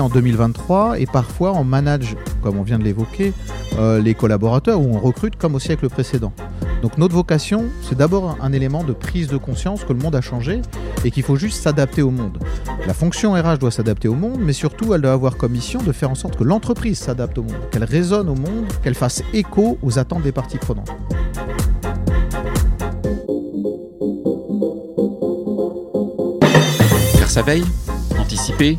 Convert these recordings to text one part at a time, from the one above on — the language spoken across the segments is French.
en 2023 et parfois on manage, comme on vient de l'évoquer, euh, les collaborateurs ou on recrute comme au siècle précédent. Donc notre vocation, c'est d'abord un élément de prise de conscience que le monde a changé et qu'il faut juste s'adapter au monde. La fonction RH doit s'adapter au monde, mais surtout elle doit avoir comme mission de faire en sorte que l'entreprise s'adapte au monde, qu'elle résonne au monde, qu'elle fasse écho aux attentes des parties prenantes. Faire sa veille, anticiper,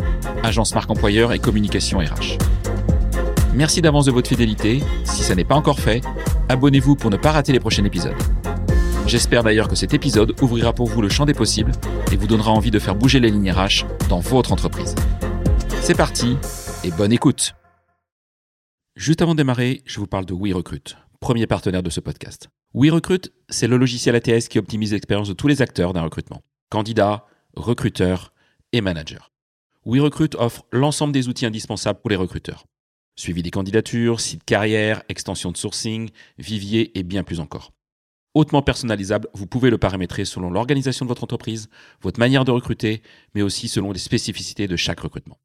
agence marque employeur et communication RH. Merci d'avance de votre fidélité. Si ça n'est pas encore fait, abonnez-vous pour ne pas rater les prochains épisodes. J'espère d'ailleurs que cet épisode ouvrira pour vous le champ des possibles et vous donnera envie de faire bouger les lignes RH dans votre entreprise. C'est parti et bonne écoute. Juste avant de démarrer, je vous parle de WeRecruit, premier partenaire de ce podcast. WeRecruit, c'est le logiciel ATS qui optimise l'expérience de tous les acteurs d'un recrutement. Candidats, recruteurs et managers. WeRecruit offre l'ensemble des outils indispensables pour les recruteurs. Suivi des candidatures, site carrière, extension de sourcing, vivier et bien plus encore. Hautement personnalisable, vous pouvez le paramétrer selon l'organisation de votre entreprise, votre manière de recruter, mais aussi selon les spécificités de chaque recrutement.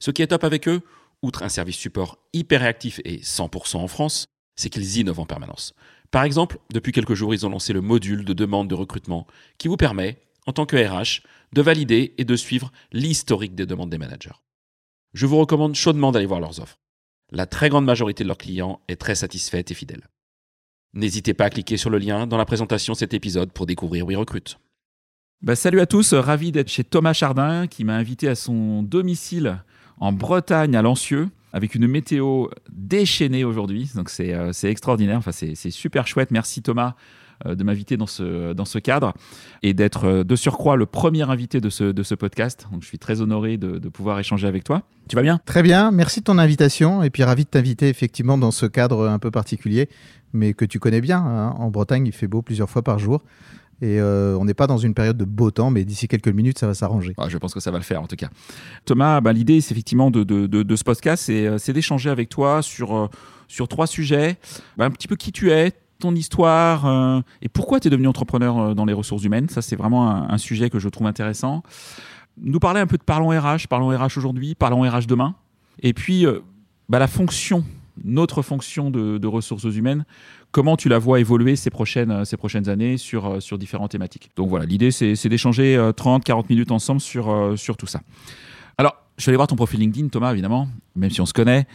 Ce qui est top avec eux, outre un service support hyper réactif et 100% en France, c'est qu'ils innovent en permanence. Par exemple, depuis quelques jours, ils ont lancé le module de demande de recrutement qui vous permet, en tant que RH, de valider et de suivre l'historique des demandes des managers. Je vous recommande chaudement d'aller voir leurs offres. La très grande majorité de leurs clients est très satisfaite et fidèle. N'hésitez pas à cliquer sur le lien dans la présentation de cet épisode pour découvrir WeRecruit. Bah, salut à tous, ravi d'être chez Thomas Chardin qui m'a invité à son domicile en Bretagne à Lancieux avec une météo déchaînée aujourd'hui. Donc c'est euh, extraordinaire, enfin, c'est super chouette. Merci Thomas de m'inviter dans ce, dans ce cadre et d'être euh, de surcroît le premier invité de ce, de ce podcast. Donc je suis très honoré de, de pouvoir échanger avec toi. Tu vas bien? Très bien, merci de ton invitation et puis ravi de t'inviter effectivement dans ce cadre un peu particulier, mais que tu connais bien. hein. En Bretagne, il fait beau plusieurs fois par jour. Et euh, on n'est pas dans une période de beau temps, mais d'ici quelques minutes, ça va s'arranger. Ah, je pense que ça va le faire en tout cas. Thomas, bah, l'idée, c'est effectivement de, de, de, de ce podcast, c'est euh, c'est d'échanger avec toi sur, euh, sur trois sujets. Bah, un petit peu qui tu es, ton histoire euh, et pourquoi tu es devenu entrepreneur euh, dans les ressources humaines? Ça, c'est vraiment un, sujet que je trouve intéressant. Nous parler un peu de Parlons RH, Parlons RH aujourd'hui, Parlons RH demain. Et puis, euh, bah, la fonction, notre fonction de, ressources humaines, comment tu la vois évoluer ces prochaines, ces prochaines années sur, sur différentes thématiques? Donc voilà, l'idée, c'est d'échanger euh, 30, 40 minutes ensemble sur, sur tout ça. Alors, je suis allé voir ton profil LinkedIn, Thomas, évidemment, même si on se connaît.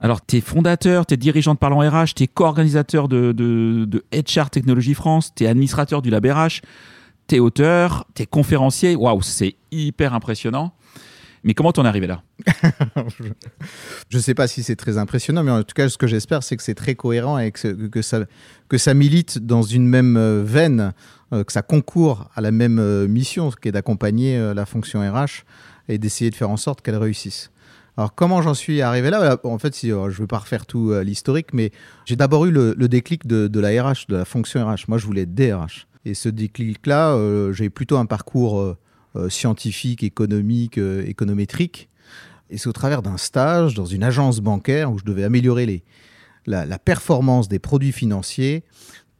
Alors, tu es fondateur, tu es dirigeant de Parlons RH, tu es co-organisateur de, de, de HR Technologie France, tu es administrateur du Lab RH, tu es auteur, tu es conférencier. Waouh, c'est hyper impressionnant. Mais comment t'en es arrivé là? Je ne sais pas si c'est très impressionnant, mais en tout cas, ce que j'espère, c'est que c'est très cohérent et que, que, ça, que ça milite dans une même euh, veine, euh, que ça concourt à la même euh, mission, qui est d'accompagner la fonction RH et d'essayer de faire en sorte qu'elle réussisse. Alors, comment j'en suis arrivé là? En fait, si, euh, je ne vais pas refaire tout euh, l'historique, mais j'ai d'abord eu le, déclic de, la RH, de la fonction RH. Moi, je voulais être DRH. Et ce déclic-là, euh, j'ai plutôt un parcours scientifique, économique, économétrique. Et c'est au travers d'un stage dans une agence bancaire où je devais améliorer la performance des produits financiers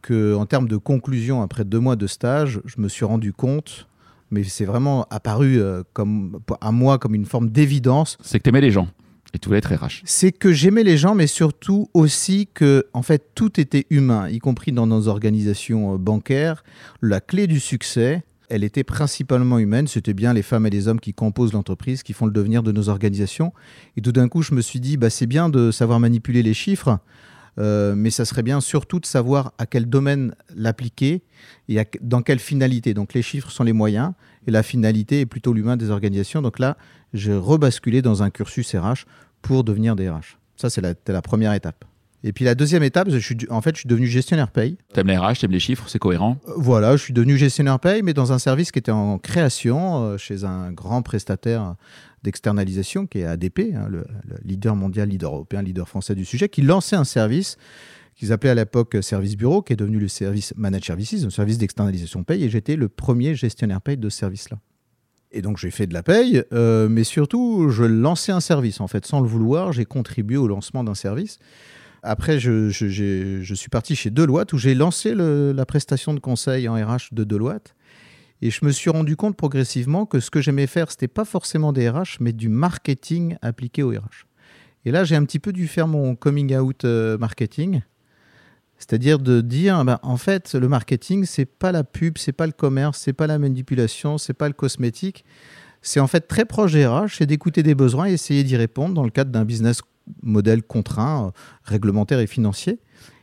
que, en termes de conclusion, après deux mois de stage, je me suis rendu compte, mais c'est vraiment apparu euh, comme, à moi comme une forme d'évidence, C'est que t'aimais les gens et tu voulais être RH. c'est que j'aimais les gens, mais surtout aussi que, en fait, tout était humain, y compris dans nos organisations euh, bancaires. La clé du succès, elle était principalement humaine. C'était bien les femmes et les hommes qui composent l'entreprise, qui font le devenir de nos organisations. Et tout d'un coup, je me suis dit, bah, c'est bien de savoir manipuler les chiffres, euh, mais ça serait bien surtout de savoir à quel domaine l'appliquer et à- dans quelle finalité. Donc les chiffres sont les moyens et la finalité est plutôt l'humain des organisations. Donc là, j'ai rebasculé dans un cursus RH pour devenir DRH. Ça, c'est la, la première étape. Et puis la deuxième étape, je suis, en fait, je suis devenu gestionnaire paye. T'aimes les RH, t'aimes les chiffres, c'est cohérent? Euh, Voilà, je suis devenu gestionnaire paye, mais dans un service qui était en création euh, chez un grand prestataire d'externalisation qui est ADP, hein, le, le leader mondial, leader européen, leader français du sujet, qui lançait un service qu'ils appelaient à l'époque Service Bureau, qui est devenu le service Managed Services, un service d'externalisation paye, et j'étais le premier gestionnaire paye de ce service-là. Et donc j'ai fait de la paye, euh, mais surtout je lançais un service en fait, sans le vouloir, j'ai contribué au lancement d'un service. Après, je, suis parti chez Deloitte où j'ai lancé la prestation de conseil en RH de Deloitte. Et je me suis rendu compte progressivement que ce que j'aimais faire, c'était pas forcément des RH, mais du marketing appliqué au RH. Et là, j'ai un petit peu dû faire mon coming out euh, marketing. C'est-à-dire de dire, ben, en fait, le marketing, c'est pas la pub, c'est pas le commerce, c'est pas la manipulation, c'est pas le cosmétique. C'est en fait très proche des RH, c'est d'écouter des besoins et essayer d'y répondre dans le cadre d'un business modèle contraint, euh, réglementaire et financier.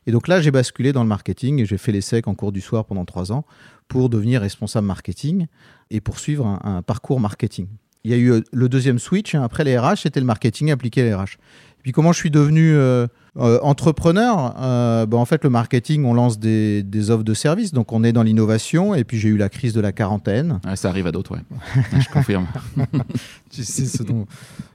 Et donc là, j'ai basculé dans le marketing et j'ai fait l'essai en cours du soir pendant trois ans pour devenir responsable marketing et poursuivre un, parcours marketing. Il y a eu euh, le deuxième switch, hein, après les RH, c'était le marketing appliqué à les RH. Et puis comment je suis devenu euh, entrepreneur Euh, ben, En fait, le marketing, on lance des, des offres de services, donc on est dans l'innovation, et puis j'ai eu la crise de la quarantaine. Ouais, ça arrive à d'autres, ouais. je confirme. tu sais ce dont,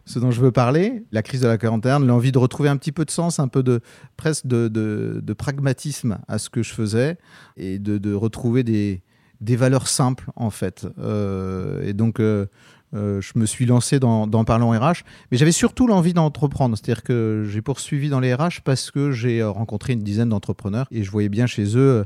ce dont je veux parler, la crise de la quarantaine, l'envie de retrouver un petit peu de sens, un peu de presque de, de- de pragmatisme à ce que je faisais et de, de retrouver des, des valeurs simples en fait. Euh, et donc euh, je me suis lancé dans, dans Parlons RH, mais j'avais surtout l'envie d'entreprendre. C'est-à-dire que j'ai poursuivi dans les RH parce que j'ai euh, rencontré une dizaine d'entrepreneurs et je voyais bien chez eux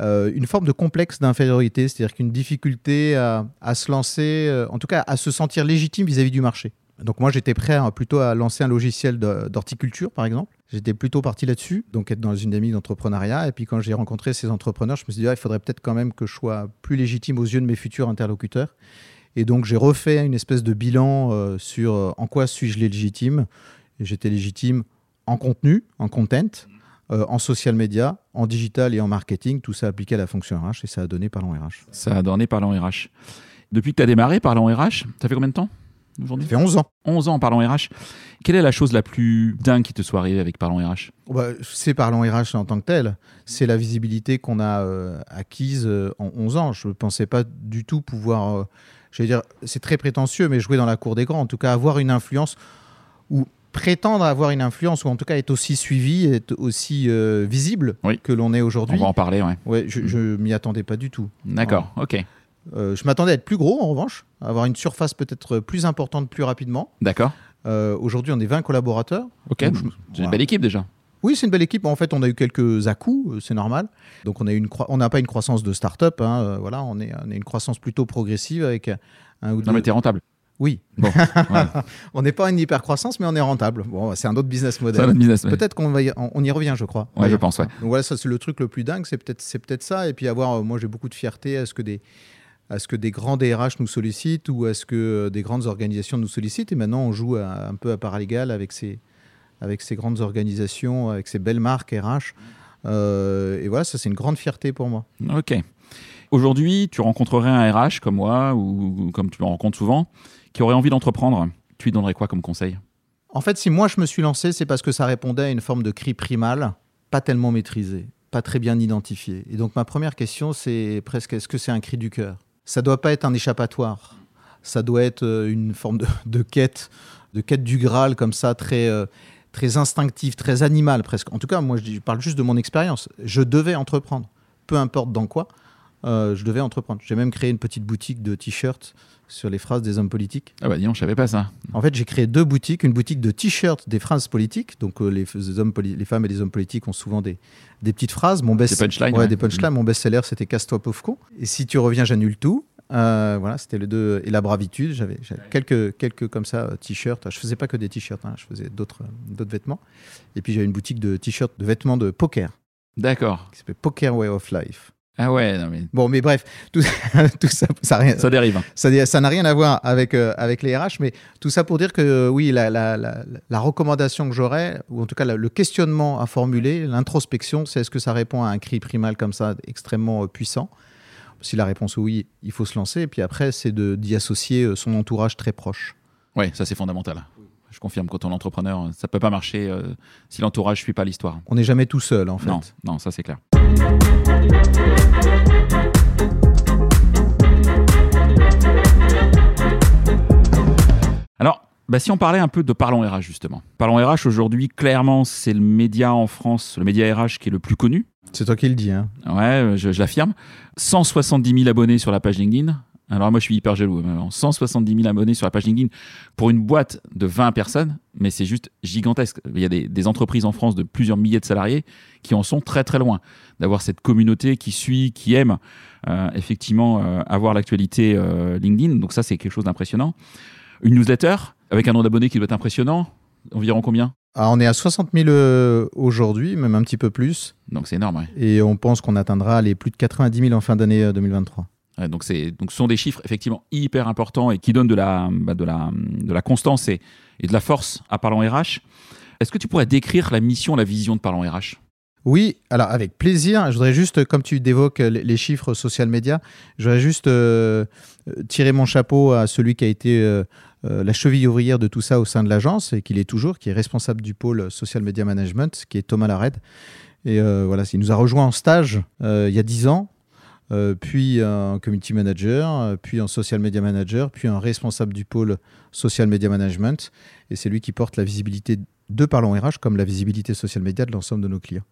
euh, une forme de complexe d'infériorité, c'est-à-dire qu'une difficulté à, se lancer, en tout cas à se sentir légitime vis-à-vis du marché. Donc moi j'étais prêt plutôt à lancer un logiciel d'horticulture par exemple. J'étais plutôt parti là-dessus, donc être dans une dynamique d'entrepreneuriat. Et puis quand j'ai rencontré ces entrepreneurs, je me suis dit ah, il faudrait peut-être quand même que je sois plus légitime aux yeux de mes futurs interlocuteurs. Et donc j'ai refait une espèce de bilan euh, sur euh, en quoi suis-je légitime. J'étais légitime en contenu, en content, euh, en social media, en digital et en marketing, tout ça appliqué à la fonction RH et ça a donné Parlons RH. Ça a donné Parlons RH. Depuis que tu as démarré Parlons RH, ça fait combien de temps Ça aujourd'hui fait 11 ans. 11 ans Parlons RH. Quelle est la chose la plus dingue qui te soit arrivée avec Parlons RH Bah, c'est Parlons RH en tant que tel. C'est la visibilité qu'on a acquise en 11 ans. Je ne pensais pas du tout pouvoir, euh, j'allais dire, c'est très prétentieux, mais jouer dans la cour des grands, en tout cas avoir une influence ou prétendre avoir une influence, ou en tout cas être aussi suivi, être aussi euh, visible Oui. que l'on est On aujourd'hui. va en parler, ouais. Ouais, je, je m'y attendais pas du tout. D'accord, ok. Euh, je m'attendais à être plus gros en revanche, à avoir une surface peut-être plus importante plus rapidement. D'accord. Euh, Aujourd'hui, on est 20 collaborateurs. Ok, c'est je- une belle équipe déjà. Oui, c'est une belle équipe. En fait, on a eu quelques à-coups, euh, c'est normal. Donc, on a n'a pas une croissance de start-up. hein, euh, voilà, on est, on est une croissance plutôt progressive avec un ou deux. Non, mais t'es rentable. Oui, Bon, ouais. on n'est pas une hyper croissance, mais on est rentable. Bon, c'est un autre business model. Peut-être qu'on va, y, on, on y revient, je crois. Ouais, je pense, ouais. Donc voilà, ça c'est le truc le plus dingue, c'est peut-être c'est peut-être ça. Et puis avoir, euh, moi j'ai beaucoup de fierté à ce que des à ce que des grands DRH nous sollicitent ou à ce que euh, des grandes organisations nous sollicitent. Et maintenant, on joue à- un peu à part égale avec ces avec ces grandes organisations, avec ces belles marques RH. Euh, et voilà, ça c'est une grande fierté pour moi. Ok. Aujourd'hui, tu rencontrerais un RH comme moi ou comme tu me rencontres souvent qui aurait envie d'entreprendre. Tu lui donnerais quoi comme conseil? En fait, si moi je me suis lancé, c'est parce que ça répondait à une forme de cri primal, pas tellement maîtrisé, pas très bien identifié. Et donc ma première question, c'est presque est-ce que c'est un cri du cœur? Ça doit pas être un échappatoire. Ça doit être euh, une forme de, de quête, de quête du Graal comme ça, très euh, très instinctive, très animale presque. En tout cas, moi je, parle juste de mon expérience. Je devais entreprendre, peu importe dans quoi. euh, je devais entreprendre. J'ai même créé une petite boutique de t-shirts sur les phrases des hommes politiques. Ah bah dis donc, je savais pas ça. En fait, j'ai créé deux boutiques. Une boutique de t-shirts des phrases politiques. Donc, euh, les, hommes femmes et les hommes politiques ont souvent des, des petites phrases. Mon best Des punchlines, Ouais, ouais. des punchlines. Mon best-seller, c'était Casse-toi, pauvre con. Et si tu reviens, j'annule tout. Euh, voilà, c'était le deux. Et la bravitude, j'avais quelques, quelques comme ça euh, t-shirts. Je faisais pas que des t-shirts, hein, je faisais d'autres euh, d'autres vêtements. Et puis j'avais une boutique de t-shirts, de vêtements de poker, D'accord. qui s'appelle Poker Way of Life. Ah ouais, non mais Bon, mais bref, tout, tout ça, ça, rien, ça dérive. hein. ça ça n'a rien à voir avec, euh, avec les RH, mais tout ça pour dire que oui, la, la, la, la recommandation que j'aurais, ou en tout cas le questionnement à formuler, l'introspection, c'est est-ce que ça répond à un cri primal comme ça, extrêmement euh, puissant? Si la réponse est oui, il faut se lancer. Et puis après, c'est d'y associer euh, son entourage très proche. Ouais, ça c'est fondamental. Je confirme, quand on est entrepreneur, ça peut pas marcher euh, si l'entourage ne suit pas l'histoire. On n'est jamais tout seul, en fait. Non, non, ça c'est clair. Alors, bah, si on parlait un peu de Parlons RH, justement. Parlons RH, aujourd'hui, clairement, c'est le média en France, le média RH qui est le plus connu. C'est toi qui le dis. Hein. Ouais, je, je l'affirme. 170 000 abonnés sur la page LinkedIn. Alors moi, je suis hyper jaloux. 170 000 abonnés sur la page LinkedIn pour une boîte de 20 personnes, mais c'est juste gigantesque. Il y a des, entreprises en France de plusieurs milliers de salariés qui en sont très très loin d'avoir cette communauté qui suit, qui aime euh, effectivement euh, avoir l'actualité euh, LinkedIn. Donc ça, c'est quelque chose d'impressionnant. Une newsletter avec un nombre d'abonnés qui doit être impressionnant. Environ combien? Ah, on est à 60 000 aujourd'hui, même un petit peu plus. Donc c'est énorme. Et on pense qu'on atteindra les plus de 90 000 en fin d'année 2023 donc, c'est, donc, ce sont des chiffres effectivement hyper importants et qui donnent de la, bah, de la, de la constance et, et, de la force à Parlons RH. Est-ce que tu pourrais décrire la mission, la vision de Parlons RH oui, alors avec plaisir. Je voudrais juste, comme tu évoques les chiffres social média, je voudrais juste euh, tirer mon chapeau à celui qui a été euh, euh, la cheville ouvrière de tout ça au sein de l'agence et qu'il est toujours, qui est responsable du pôle social media management, qui est Thomas Lared. Et voilà, il nous a rejoint en stage il y a dix ans euh, puis un community manager, euh, puis un social media manager, puis un responsable du pôle social media management. Et c'est lui qui porte la visibilité de Parlons RH comme la visibilité social media de l'ensemble de nos clients.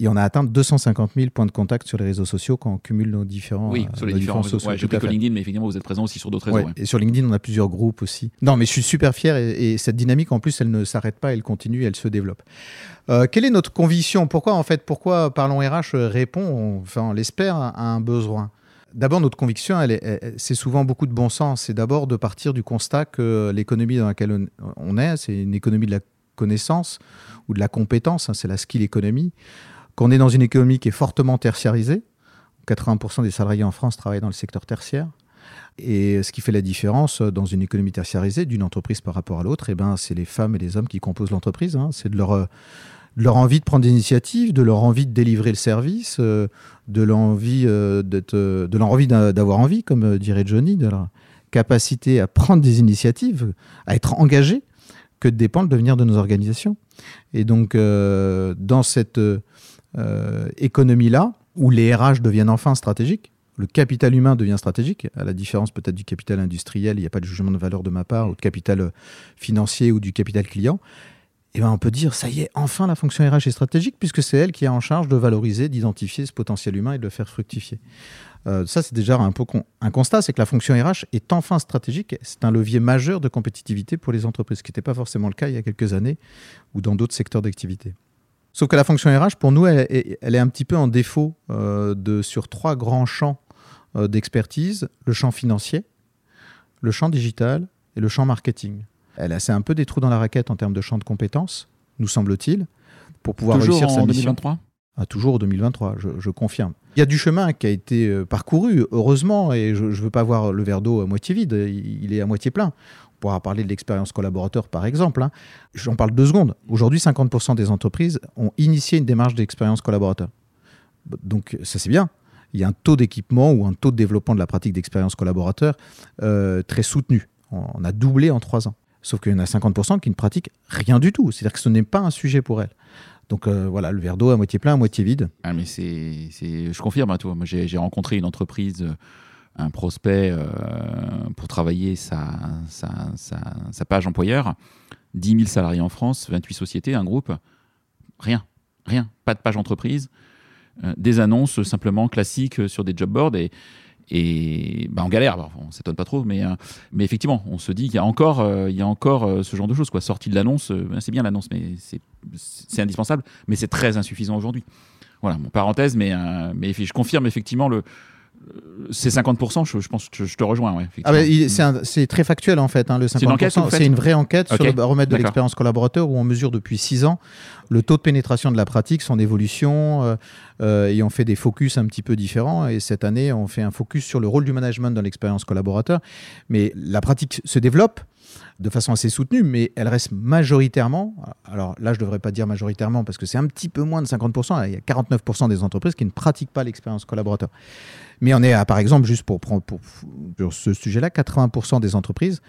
Et on a atteint 250 000 points de contact sur les réseaux sociaux quand on cumule nos différents Oui, sur les différents, réseaux. Ouais, je LinkedIn, mais effectivement, vous êtes présent aussi sur d'autres réseaux. Et sur LinkedIn, on a plusieurs groupes aussi. Non, mais je suis super fier et, cette dynamique, en plus, elle ne s'arrête pas, elle continue, elle se développe. Euh, quelle est notre conviction? Pourquoi, en fait, pourquoi Parlons RH répond, enfin, on l'espère, à un besoin? D'abord, notre conviction, c'est souvent beaucoup de bon sens. C'est d'abord de partir du constat que l'économie dans laquelle on est, c'est une économie de la connaissance ou de la compétence, hein, c'est la skill économie qu'on est dans une économie qui est fortement tertiarisée. 80% des salariés en France travaillent dans le secteur tertiaire. Et ce qui fait la différence dans une économie tertiarisée d'une entreprise par rapport à l'autre, eh ben, c'est les femmes et les hommes qui composent l'entreprise. Hein. C'est de leur, envie de prendre des initiatives, de leur envie de délivrer le service, euh, de leur envie euh, d'avoir envie, comme dirait Johnny, de leur capacité à prendre des initiatives, à être engagé, que dépend le devenir de nos organisations. Et donc, euh, dans cette euh, économie-là, où les RH deviennent enfin stratégiques, le capital humain devient stratégique, à la différence peut-être du capital industriel, il n'y a pas de jugement de valeur de ma part, ou de capital euh, financier ou du capital client, eh ben on peut dire, ça y est, enfin la fonction RH est stratégique, puisque c'est elle qui est en charge de valoriser, d'identifier ce potentiel humain et de le faire fructifier. Euh, ça, c'est déjà un peu un constat, c'est que la fonction RH est enfin stratégique. C'est un levier majeur de compétitivité pour les entreprises, ce qui n'était pas forcément le cas il y a quelques années ou dans d'autres secteurs d'activité. Sauf que la fonction RH, pour nous, elle, est un petit peu en défaut euh, de, sur trois grands champs euh, d'expertise, le champ financier, le champ digital et le champ marketing. Elle a un peu des trous dans la raquette en termes de champ de compétences, nous semble-t-il, pour pouvoir réussir sa mission. 2023 ah, toujours en 2023, je, confirme. Il y a du chemin qui a été euh, parcouru, heureusement, et je ne veux pas voir le verre d'eau à moitié vide, il est à moitié plein pourra parler de l'expérience collaborateur par exemple. Hein. J'en parle deux secondes. Aujourd'hui, 50% des entreprises ont initié une démarche d'expérience collaborateur. Donc ça c'est bien. Il y a un taux d'équipement ou un taux de développement de la pratique d'expérience collaborateur euh, très soutenu. On a doublé en trois ans. Sauf qu'il y en a 50% qui ne pratiquent rien du tout. C'est-à-dire que ce n'est pas un sujet pour elles. Donc euh, voilà, le verre d'eau à moitié plein, à moitié vide. Ah, mais c'est, je confirme à hein, toi. J'ai, rencontré une entreprise euh, un prospect euh, pour travailler sa, sa, page employeur. 10 000 salariés en France, 28 sociétés, un groupe. Rien, rien. Pas de page entreprise. Euh, des annonces simplement classiques sur des job boards et, et bah, on galère. on s'étonne pas trop, mais, euh, mais effectivement, on se dit qu'il y a encore, il y a encore ce genre de choses. Quoi. Sortie de l'annonce, ben, c'est bien l'annonce, mais c'est indispensable, mais c'est très insuffisant aujourd'hui. Voilà, mon parenthèse, mais, mais je confirme effectivement le, c'est 50%, je, pense que je te rejoins. Ouais, ah c'est très factuel en fait, hein, le 50%. C'est une vraie enquête sur le baromètre de l'expérience collaborateur où on mesure depuis 6 ans le taux de pénétration de la pratique, son évolution, euh, euh, et on fait des focus un petit peu différents. Et cette année, on fait un focus sur le rôle du management dans l'expérience collaborateur. Mais la pratique se développe de façon assez soutenue, mais elle reste majoritairement, alors là je ne devrais pas dire majoritairement parce que c'est un petit peu moins de 50%, il y a 49% des entreprises qui ne pratiquent pas l'expérience collaborateur. Mais on est à, par exemple, juste pour prendre pour, ce sujet-là, 80% des entreprises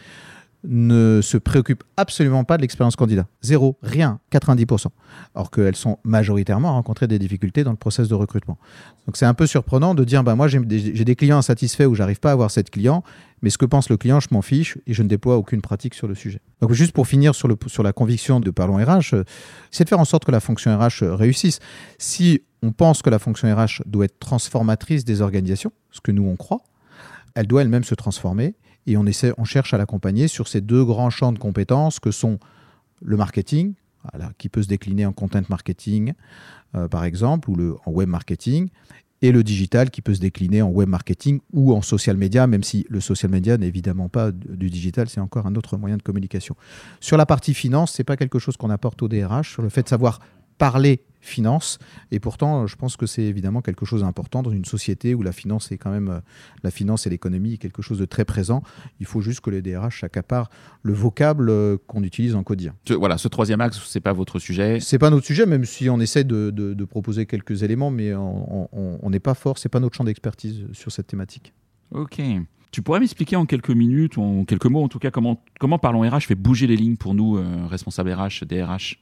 ne se préoccupent absolument pas de l'expérience candidat. Zéro, rien, 90%. Alors qu'elles sont majoritairement à rencontrer des difficultés dans le process de recrutement. Donc c'est un peu surprenant de dire, bah, moi j'ai des, des, clients insatisfaits où j'arrive pas à avoir cette client, mais ce que pense le client, je m'en fiche et je ne déploie aucune pratique sur le sujet. Donc juste pour finir sur, le, sur la conviction de Parlons RH, euh, c'est de faire en sorte que la fonction RH euh, réussisse. Si on pense que la fonction RH doit être transformatrice des organisations, ce que nous on croit, elle doit elle-même se transformer et on, cherche à l'accompagner sur ces deux grands champs de compétences que sont le marketing, qui peut se décliner en content marketing, euh, par exemple, ou en web marketing, et le digital qui peut se décliner en web marketing ou en social media, même si le social media n'est évidemment pas du digital, c'est encore un autre moyen de communication. Sur la partie finance, c'est pas quelque chose qu'on apporte au DRH, sur le fait de savoir parler finance. Et pourtant, je pense que c'est évidemment quelque chose d'important dans une société où la finance est quand même euh, la finance et l'économie est quelque chose de très présent. Il faut juste que les DRH s'accaparent le vocable euh, qu'on utilise en quotidien. Voilà, ce troisième axe, c'est pas votre sujet. C'est pas notre sujet, même si on essaie de, de, proposer quelques éléments, mais on n'est pas fort. C'est pas notre champ d'expertise sur cette thématique. Ok. Tu pourrais m'expliquer en quelques minutes ou en quelques mots, en tout cas, comment, comment Parlons RH fait bouger les lignes pour nous, euh, responsables RH, DRH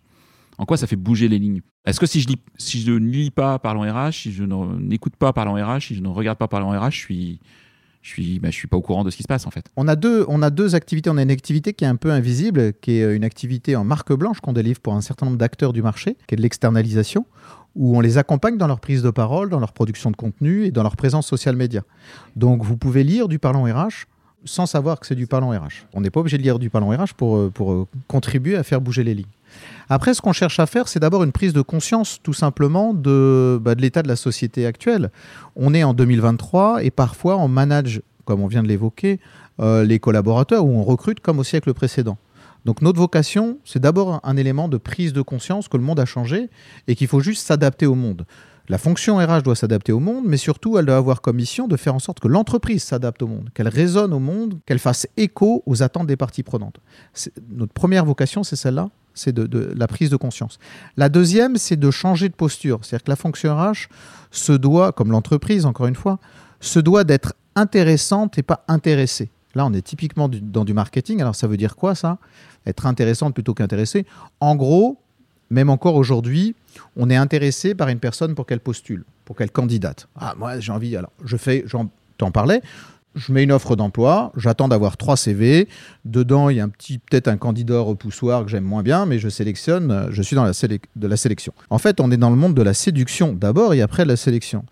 en quoi ça fait bouger les lignes? Est-ce que si je, lis, si je ne lis pas Parlons RH, si je n'écoute pas Parlons RH, si je ne regarde pas Parlons RH, je suis, je suis, bah, je suis pas au courant de ce qui se passe en fait. On a deux, on a deux activités. On a une activité qui est un peu invisible, qui est une activité en marque blanche qu'on délivre pour un certain nombre d'acteurs du marché, qui est de l'externalisation, où on les accompagne dans leur prise de parole, dans leur production de contenu et dans leur présence social média. Donc vous pouvez lire du Parlons RH sans savoir que c'est du Parlons RH. On n'est pas obligé de lire du Parlons RH pour, euh, pour euh, contribuer à faire bouger les lignes. Après, ce qu'on cherche à faire, c'est d'abord une prise de conscience, tout simplement, de, bah, l'état de la société actuelle. On est en 2023 et parfois on manage, comme on vient de l'évoquer, euh, les collaborateurs ou on recrute comme au siècle précédent. Donc notre vocation, c'est d'abord un élément de prise de conscience que le monde a changé et qu'il faut juste s'adapter au monde. La fonction RH doit s'adapter au monde, mais surtout, elle doit avoir comme mission de faire en sorte que l'entreprise s'adapte au monde, qu'elle résonne au monde, qu'elle fasse écho aux attentes des parties prenantes. Notre première vocation, c'est celle-là, c'est de, la prise de conscience. La deuxième, c'est de changer de posture. C'est-à-dire que la fonction RH se doit, comme l'entreprise, encore une fois, se doit d'être intéressante et pas intéressée. Là, on est typiquement dans du marketing. Alors, ça veut dire quoi, ça? Être intéressante plutôt qu'intéressée. En gros, même encore aujourd'hui, on est intéressé par une personne pour qu'elle postule, pour qu'elle candidate. Ah, moi, j'ai envie, alors, je fais, j'en parlais, je mets une offre d'emploi, j'attends d'avoir trois CV. Dedans, il y a un petit, peut-être un candidat repoussoir que j'aime moins bien, mais je sélectionne, je suis dans la sélection. En fait, on est dans le monde de la séduction d'abord et après de la sélection.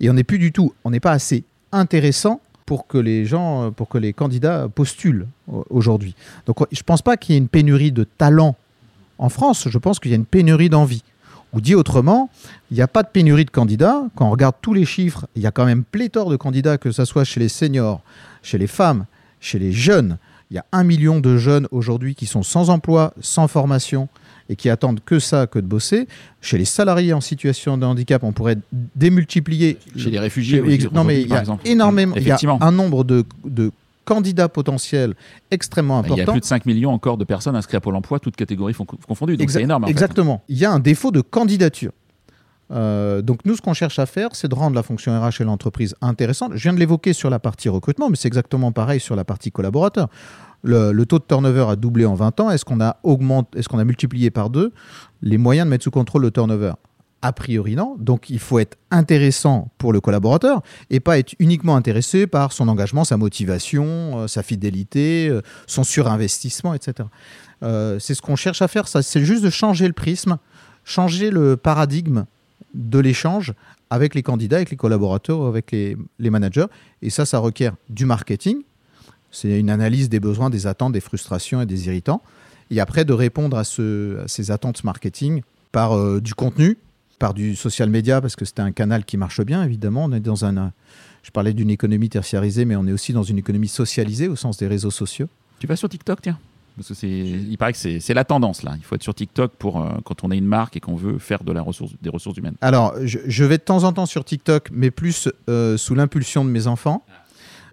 Et on n'est plus du tout, on n'est pas assez intéressant pour que les gens, pour que les candidats postulent aujourd'hui. Donc, je ne pense pas qu'il y ait une pénurie de talent en France. Je pense qu'il y a une pénurie d'envie. Ou dit autrement, il n'y a pas de pénurie de candidats. Quand on regarde tous les chiffres, il y a quand même pléthore de candidats, que ce soit chez les seniors, chez les femmes, chez les jeunes. Il y a un million de jeunes aujourd'hui qui sont sans emploi, sans formation et qui attendent que ça, que de bosser. Chez les salariés en situation de handicap, on pourrait démultiplier. Chez les réfugiés, non, mais il y a énormément, il y a un nombre de, de candidats potentiels extrêmement important. Il y a plus de 5 millions encore de personnes inscrites à Pôle emploi, toutes catégories confondues. Donc c'est énorme. exactement. Il y a un défaut de candidature. Euh, donc nous, ce qu'on cherche à faire, c'est de rendre la fonction RH et l'entreprise intéressante. Je viens de l'évoquer sur la partie recrutement, mais c'est exactement pareil sur la partie collaborateur. Le, le, taux de turnover a doublé en 20 ans. Est-ce qu'on a augmenté, est-ce qu'on a multiplié par deux les moyens de mettre sous contrôle le turnover? A priori, non. Donc, il faut être intéressant pour le collaborateur et pas être uniquement intéressé par son engagement, sa motivation, euh, sa fidélité, euh, son surinvestissement, etc. Euh, c'est ce qu'on cherche à faire. Ça, c'est juste de changer le prisme, changer le paradigme de l'échange avec les candidats, avec les collaborateurs, avec les, managers. Et ça, ça requiert du marketing. C'est une analyse des besoins, des attentes, des frustrations et des irritants. Et après, de répondre à, ces attentes marketing par du contenu, par du social media parce que c'était un canal qui marche bien, évidemment. On est dans un. Je parlais d'une économie tertiarisée, mais on est aussi dans une économie socialisée au sens des réseaux sociaux. Tu vas sur TikTok, tiens? Parce que c'est, il paraît que c'est, la tendance là. Il faut être sur TikTok pour euh, quand on a une marque et qu'on veut faire de la ressource, des ressources humaines. Alors, je, vais de temps en temps sur TikTok, mais plus euh, sous l'impulsion de mes enfants.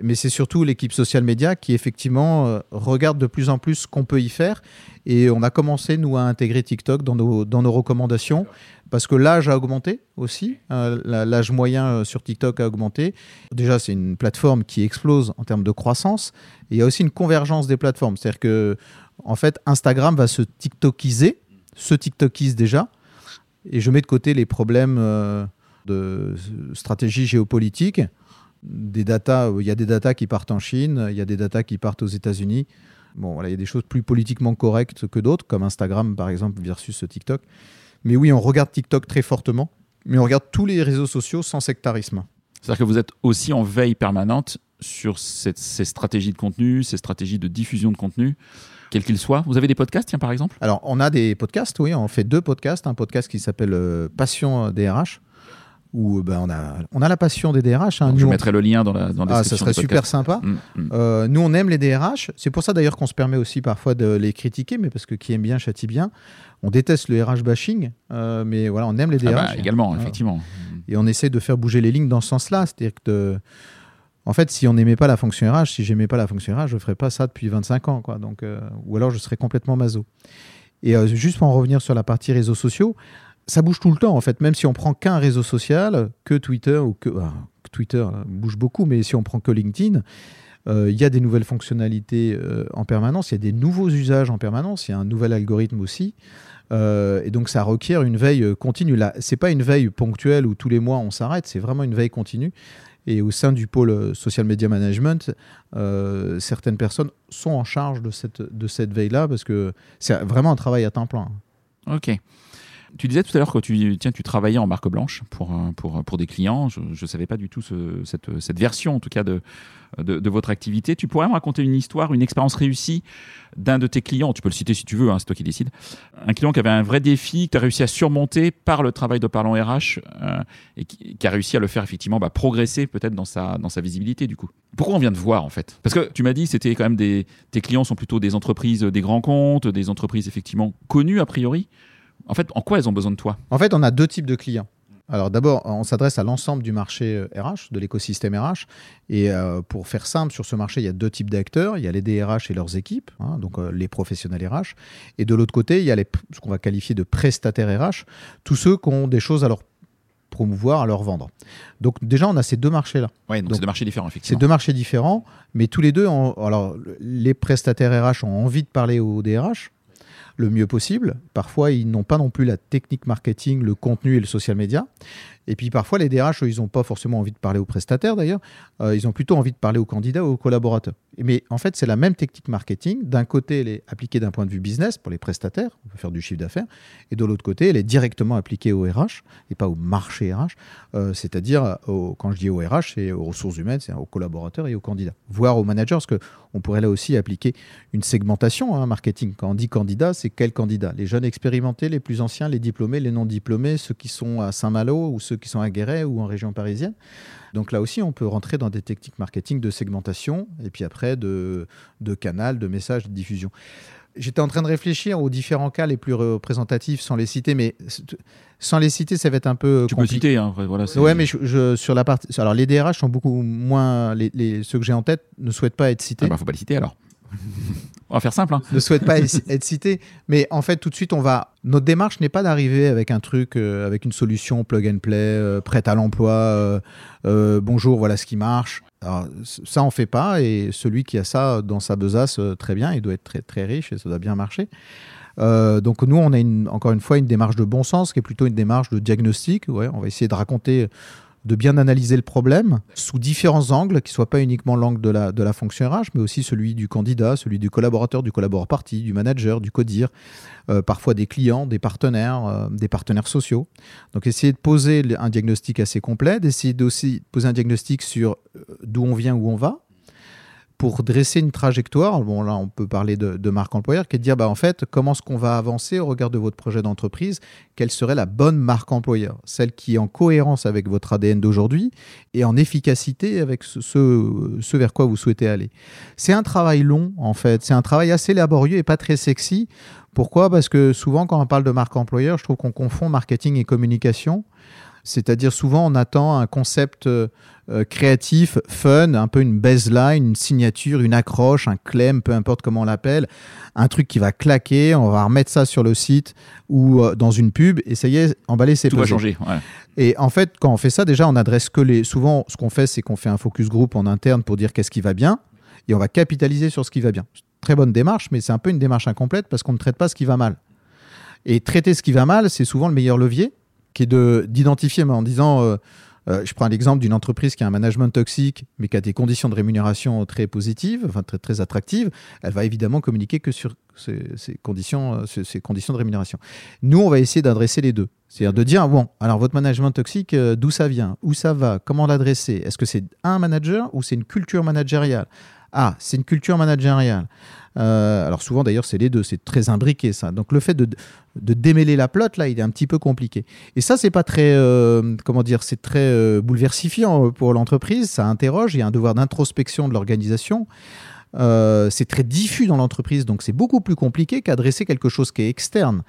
Mais c'est surtout l'équipe social média qui effectivement euh, regarde de plus en plus ce qu'on peut y faire. Et on a commencé, nous, à intégrer TikTok dans nos, dans nos recommandations, parce que l'âge a augmenté aussi. La- l'âge moyen euh, sur TikTok a augmenté. Déjà, c'est une plateforme qui explose en termes de croissance. Il y a aussi une convergence des plateformes. C'est-à-dire que, en fait, Instagram va se TikTokiser, se TikTokise déjà. Et je mets de côté les problèmes euh, de stratégie géopolitique. Des data, il y a des datas qui partent en Chine, il y a des datas qui partent aux États-Unis. Bon, voilà, il y a des choses plus politiquement correctes que d'autres, comme Instagram par exemple versus TikTok. Mais oui, on regarde TikTok très fortement, mais on regarde tous les réseaux sociaux sans sectarisme. C'est-à-dire que vous êtes aussi en veille permanente sur cette- ces stratégies de contenu, ces stratégies de diffusion de contenu, quels qu'ils soient. Vous avez des podcasts, tiens, par exemple? Alors, on a des podcasts, oui, on fait deux podcasts. Un podcast qui s'appelle euh, Passion DRH, où euh, ben, on, a, on a la passion des DRH. hein. Je Nous, on- mettrai le lien dans la, dans la Ah, ça serait super sympa. Mm, mm. Euh, nous, on aime les DRH. C'est pour ça d'ailleurs qu'on se permet aussi parfois de les critiquer, mais parce que qui aime bien châtie bien. On déteste le RH bashing, euh, mais voilà, on aime les Ah DRH. bah, également, effectivement. Et on essaie de faire bouger les lignes dans ce sens-là. C'est-à-dire que, de- en fait, si on n'aimait pas la fonction RH, si j'aimais pas la fonction RH, je ne ferais pas ça depuis 25 ans. Quoi. Donc, euh, ou alors je serais complètement maso. Et juste pour en revenir sur la partie réseaux sociaux, ça bouge tout le temps en fait. Même si on prend qu'un réseau social, que Twitter ou que ah, Twitter bouge beaucoup, mais si on prend que LinkedIn, euh, il y a des nouvelles fonctionnalités euh, en permanence, il y a des nouveaux usages en permanence, il y a un nouvel algorithme aussi. Euh, et donc ça requiert une veille continue. Là, c'est pas une veille ponctuelle où tous les mois on s'arrête, c'est vraiment une veille continue. Et au sein du pôle social media management, certaines personnes sont en charge de cette, de cette veille-là parce que c'est vraiment un travail à temps plein. Ok. Tu disais tout à l'heure que tu, tiens, tu travaillais en marque blanche pour, euh, pour, pour des clients. Je ne savais pas du tout ce- cette, cette version, en tout cas, de, de, de votre activité. Tu pourrais me raconter une histoire, une expérience réussie d'un de tes clients? Tu peux le citer si tu veux, hein, c'est toi qui décides. Un client qui avait un vrai défi, que tu as réussi à surmonter par le travail de Parlons RH euh, et qui, qui a réussi à le faire effectivement bah, progresser peut-être dans sa, dans sa visibilité, du coup. Pourquoi on vient de voir, en fait? Parce que tu m'as dit, c'était quand même des. Tes clients sont plutôt des entreprises, des grands comptes, des entreprises effectivement connues a priori. En fait, en quoi elles ont besoin de toi? En fait, on a deux types de clients. Alors d'abord, on s'adresse à l'ensemble du marché euh, RH, de l'écosystème RH. Et euh, pour faire simple, sur ce marché, il y a deux types d'acteurs. Il y a les DRH et leurs équipes, hein, donc euh, les professionnels RH. Et de l'autre côté, il y a les, ce qu'on va qualifier de prestataires RH, tous ceux qui ont des choses à leur promouvoir, à leur vendre. Donc déjà, on a ces deux marchés-là. Ouais, donc, Donc, c'est deux marchés différents, C'est effectivement. deux marchés différents, mais tous les deux, ont- alors les prestataires RH ont envie de parler aux DRH le mieux possible. Parfois, ils n'ont pas non plus la technique marketing, le contenu et le social media. Et puis parfois, les DRH, ils n'ont pas forcément envie de parler aux prestataires d'ailleurs. Euh, ils ont plutôt envie de parler aux candidats ou aux collaborateurs. Mais en fait, c'est la même technique marketing. D'un côté, elle est appliquée d'un point de vue business pour les prestataires, on peut faire du chiffre d'affaires. Et de l'autre côté, elle est directement appliquée au RH et pas au marché RH. Euh, C'est-à-dire, au- quand je dis au RH, c'est aux ressources humaines, c'est aux collaborateurs et aux candidats, voire aux managers, parce qu'on pourrait là aussi appliquer une segmentation hein, marketing. Quand on dit candidat, c'est quel candidat? Les jeunes expérimentés, les plus anciens, les diplômés, les non diplômés, ceux qui sont à Saint-Malo ou ceux qui sont à Guéret ou en région parisienne? Donc là aussi, on peut rentrer dans des techniques marketing de segmentation et puis après de, de canal, de messages, de diffusion. J'étais en train de réfléchir aux différents cas les plus représentatifs sans les citer, mais sans les citer, ça va être un peu Tu peux citer, hein, voilà. Ouais, mais je, je- sur la partie. Alors, les DRH sont beaucoup moins. Les, les- ceux que j'ai en tête ne souhaitent pas être cités. Ah bah, faut pas les citer alors. on va faire simple. Hein. ne souhaitent pas être cités. Mais en fait, tout de suite, on va. Notre démarche n'est pas d'arriver avec un truc, euh, avec une solution plug and play, euh, prête à l'emploi. euh, bonjour, voilà ce qui marche. Alors, ça, on fait pas. Et celui qui a ça dans sa besace, très bien, il doit être très, très riche et ça doit bien marcher. Donc nous, on a encore une fois une démarche de bon sens qui est plutôt une démarche de diagnostic. Ouais, on va essayer de raconter, de bien analyser le problème sous différents angles, qui ne soient pas uniquement l'angle de la, de la fonction RH, mais aussi celui du candidat, celui du collaborateur, du collaborateur parti, du manager, du codir, euh, parfois des clients, des partenaires, euh, des partenaires sociaux. Donc essayer de poser un diagnostic assez complet, d'essayer aussi de poser un diagnostic sur euh, d'où on vient, où on va, pour dresser une trajectoire, bon là on peut parler de, marque employeur, qui est de dire bah, en fait comment est-ce qu'on va avancer au regard de votre projet d'entreprise, quelle serait la bonne marque employeur, celle qui est en cohérence avec votre ADN d'aujourd'hui et en efficacité avec ce, ce, ce vers quoi vous souhaitez aller. C'est un travail long en fait, c'est un travail assez laborieux et pas très sexy. Pourquoi? Parce que souvent quand on parle de marque employeur, je trouve qu'on confond marketing et communication. C'est-à-dire souvent on attend un concept euh, euh, créatif, fun, un peu une baseline, une signature, une accroche, un claim, peu importe comment on l'appelle, un truc qui va claquer, on va remettre ça sur le site ou euh, dans une pub et ça y est, emballer c'est Tout va changer. Et en fait, quand on fait ça, déjà on adresse que les. Souvent, ce qu'on fait, c'est qu'on fait un focus group en interne pour dire qu'est-ce qui va bien et on va capitaliser sur ce qui va bien. Très bonne démarche, mais c'est un peu une démarche incomplète parce qu'on ne traite pas ce qui va mal. Et traiter ce qui va mal, c'est souvent le meilleur levier, qui est d'identifier en disant, euh, euh, je prends l'exemple d'une entreprise qui a un management toxique, mais qui a des conditions de rémunération très positives, enfin très, très attractives, elle va évidemment communiquer que sur ces, conditions, euh, ces, conditions de rémunération. Nous, on va essayer d'adresser les deux. C'est-à-dire de dire, bon, alors votre management toxique, d'où ça vient? Où ça va? Comment l'adresser? Est-ce que c'est un manager ou c'est une culture managériale? Ah, c'est une culture managériale. Euh, alors souvent d'ailleurs c'est les deux, c'est très imbriqué ça. Donc le fait de, démêler la plotte là, il est un petit peu compliqué. Et ça c'est pas très, euh, comment dire, c'est très euh, bouleversifiant pour l'entreprise. Ça interroge, il y a un devoir d'introspection de l'organisation. c'est très diffus dans l'entreprise, donc c'est beaucoup plus compliqué qu'adresser quelque chose qui est externe.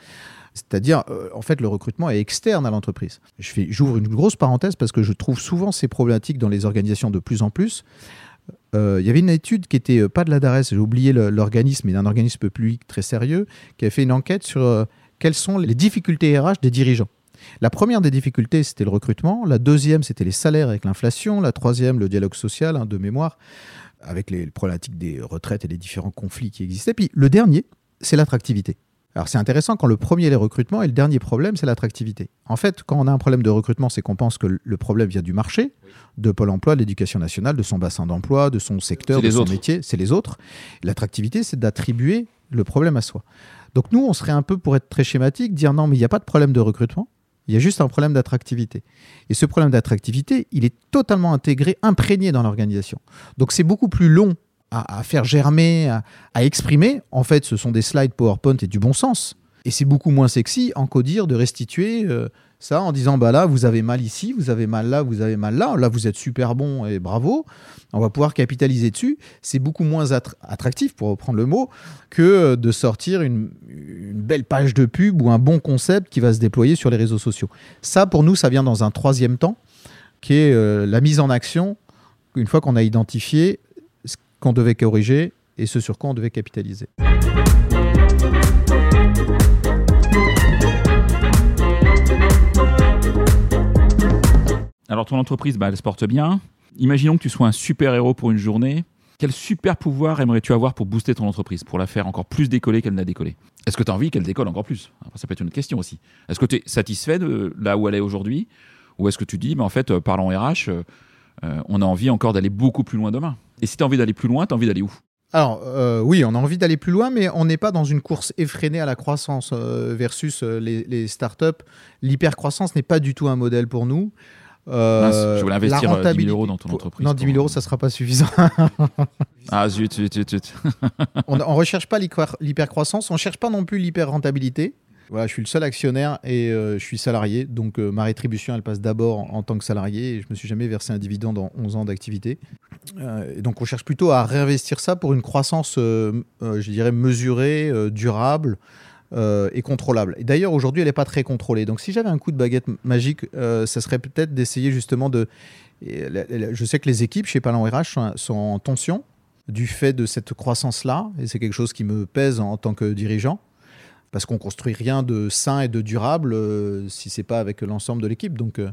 C'est-à-dire, en fait, le recrutement est externe à l'entreprise. J'ouvre une grosse parenthèse parce que je trouve souvent ces problématiques dans les organisations de plus en plus. Euh, il y avait une étude qui était euh, pas de la DARES, j'ai oublié l'organisme, mais d'un organisme public très sérieux, qui a fait une enquête sur euh, quelles sont les difficultés RH des dirigeants. La première des difficultés, c'était le recrutement. La deuxième, c'était les salaires avec l'inflation. La troisième, le dialogue social, hein, de mémoire, avec les problématiques des retraites et les différents conflits qui existaient. Puis le dernier, c'est l'attractivité. Alors c'est intéressant quand le premier est le recrutement et le dernier problème c'est l'attractivité. En fait, quand on a un problème de recrutement, c'est qu'on pense que le problème vient du marché, de Pôle Emploi, de l'Éducation nationale, de son bassin d'emploi, de son secteur, de son métier, c'est les autres. L'attractivité, c'est d'attribuer le problème à soi. Donc nous, on serait un peu, pour être très schématique, dire non, mais il n'y a pas de problème de recrutement, il y a juste un problème d'attractivité. Et ce problème d'attractivité, il est totalement intégré, imprégné dans l'organisation. Donc c'est beaucoup plus long à, faire germer, à, exprimer, en fait, ce sont des slides PowerPoint et du bon sens. Et c'est beaucoup moins sexy en codir de restituer euh, ça en disant bah là vous avez mal ici, vous avez mal là, vous avez mal là, là vous êtes super bon et bravo. On va pouvoir capitaliser dessus. C'est beaucoup moins attractif pour reprendre le mot que euh, de sortir une, belle page de pub ou un bon concept qui va se déployer sur les réseaux sociaux. Ça pour nous ça vient dans un troisième temps qui est euh, la mise en action une fois qu'on a identifié qu'on devait corriger et ce sur quoi on devait capitaliser. Alors ton entreprise, bah, elle se porte bien. Imaginons que tu sois un super-héros pour une journée. Quel super pouvoir aimerais-tu avoir pour booster ton entreprise, pour la faire encore plus décoller qu'elle n'a décollé? Est-ce que tu as envie qu'elle décolle encore plus? Ça peut être une question aussi. Est-ce que tu es satisfait de là où elle est aujourd'hui? Ou est-ce que tu dis, mais en fait, euh, parlons RH, euh, euh, on a envie encore d'aller beaucoup plus loin demain? Et si tu as envie d'aller plus loin, tu as envie d'aller où? Alors euh, oui, on a envie d'aller plus loin, mais on n'est pas dans une course effrénée à la croissance euh, versus euh, les, startups. L'hypercroissance n'est pas du tout un modèle pour nous. je voulais investir 10 000 euros dans ton entreprise. Non, 10 000 euros, ça ne sera pas suffisant. ah zut, zut, zut. on ne recherche pas l'hypercroissance, on ne cherche pas non plus l'hyper-rentabilité. Voilà, je suis le seul actionnaire et euh, je suis salarié. Donc euh, ma rétribution, elle passe d'abord en, tant que salarié et je me suis jamais versé un dividende en 11 ans d'activité. Euh, donc on cherche plutôt à réinvestir ça pour une croissance, je dirais, mesurée, durable. et contrôlable. Et d'ailleurs, aujourd'hui, elle n'est pas très contrôlée. Donc, si j'avais un coup de baguette magique, ça serait peut-être d'essayer justement de. Je sais que les équipes chez Palan RH sont en tension du fait de cette croissance-là, et c'est quelque chose qui me pèse en tant que dirigeant parce qu'on construit rien de sain et de durable euh, si c'est pas avec l'ensemble de l'équipe. Donc euh,